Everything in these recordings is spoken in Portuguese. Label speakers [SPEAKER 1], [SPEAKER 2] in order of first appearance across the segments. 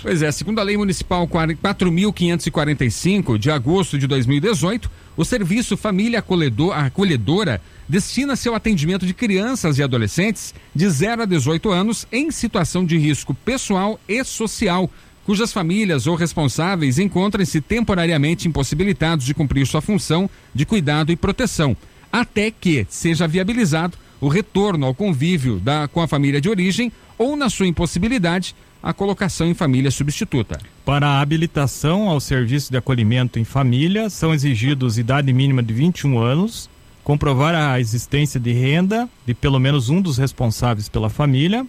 [SPEAKER 1] Pois é, segundo a Lei Municipal 4.545 de agosto de 2018, o Serviço Família Acolhedora destina seu atendimento de crianças e adolescentes de 0 a 18 anos em situação de risco pessoal e social, cujas famílias ou responsáveis encontrem-se temporariamente impossibilitados de cumprir sua função de cuidado e proteção, até que seja viabilizado o retorno ao convívio da, com a família de origem ou, na sua impossibilidade, a colocação em família substituta.
[SPEAKER 2] Para a habilitação ao serviço de acolhimento em família, são exigidos idade mínima de 21 anos, comprovar a existência de renda de pelo menos um dos responsáveis pela família,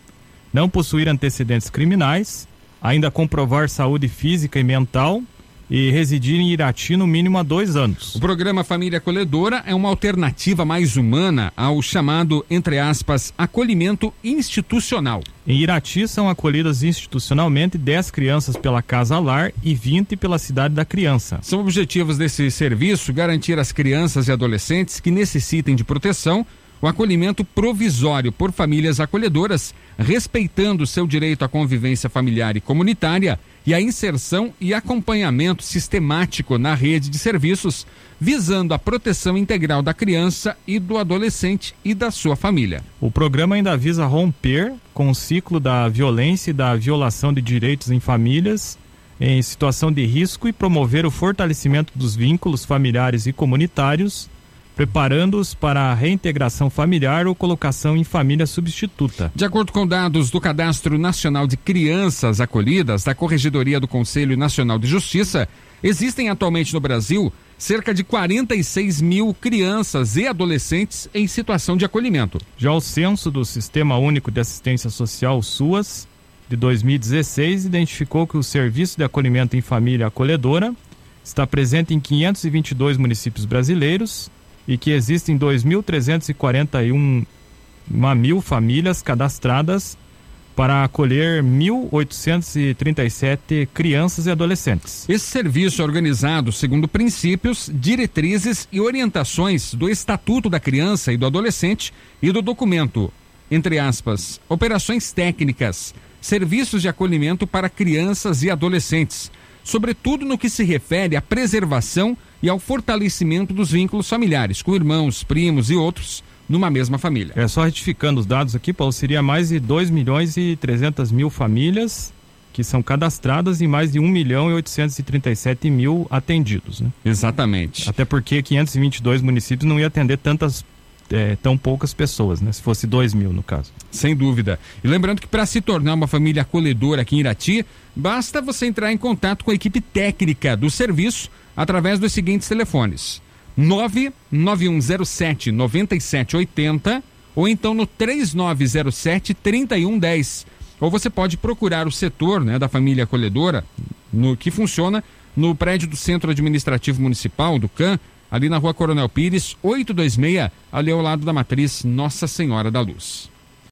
[SPEAKER 2] não possuir antecedentes criminais, ainda comprovar saúde física e mental e residir em Irati no mínimo há dois anos.
[SPEAKER 1] O programa Família Acolhedora é uma alternativa mais humana ao chamado, entre aspas, acolhimento institucional.
[SPEAKER 2] Em Irati são acolhidas institucionalmente 10 crianças pela Casa Lar e 20 pela Cidade da Criança.
[SPEAKER 1] São objetivos desse serviço garantir às crianças e adolescentes que necessitem de proteção o acolhimento provisório por famílias acolhedoras, respeitando seu direito à convivência familiar e comunitária e a inserção e acompanhamento sistemático na rede de serviços, visando a proteção integral da criança e do adolescente e da sua família.
[SPEAKER 2] O programa ainda visa romper com o ciclo da violência e da violação de direitos em famílias em situação de risco e promover o fortalecimento dos vínculos familiares e comunitários preparando-os para a reintegração familiar ou colocação em família substituta.
[SPEAKER 1] De acordo com dados do Cadastro Nacional de Crianças Acolhidas da Corregedoria do Conselho Nacional de Justiça, existem atualmente no Brasil cerca de 46 mil crianças e adolescentes em situação de acolhimento.
[SPEAKER 2] Já o censo do Sistema Único de Assistência Social, SUAS, de 2016, identificou que o Serviço de Acolhimento em Família Acolhedora está presente em 522 municípios brasileiros e que existem 2.341 mil famílias cadastradas para acolher 1.837 crianças e adolescentes.
[SPEAKER 1] Esse serviço é organizado segundo princípios, diretrizes e orientações do Estatuto da Criança e do Adolescente e do documento, entre aspas, operações técnicas, serviços de acolhimento para crianças e adolescentes, sobretudo no que se refere à preservação e ao fortalecimento dos vínculos familiares com irmãos, primos e outros numa mesma família.
[SPEAKER 2] É só retificando os dados aqui, Paulo, seria mais de 2 milhões e 300 mil famílias que são cadastradas e mais de 1 milhão e 837 mil atendidos. Né?
[SPEAKER 1] Exatamente.
[SPEAKER 2] Até porque 522 municípios não ia atender tantas é, tão poucas pessoas, né? Se fosse 2 mil no caso.
[SPEAKER 1] Sem dúvida. E lembrando que para se tornar uma família acolhedora aqui em Irati, basta você entrar em contato com a equipe técnica do serviço através dos seguintes telefones: 99107 9780 ou então no 3907 3110. Ou você pode procurar o setor né, da família acolhedora, no que funciona no prédio do Centro Administrativo Municipal, do CAN, ali na rua Coronel Pires, 826, ali ao lado da matriz Nossa Senhora da Luz.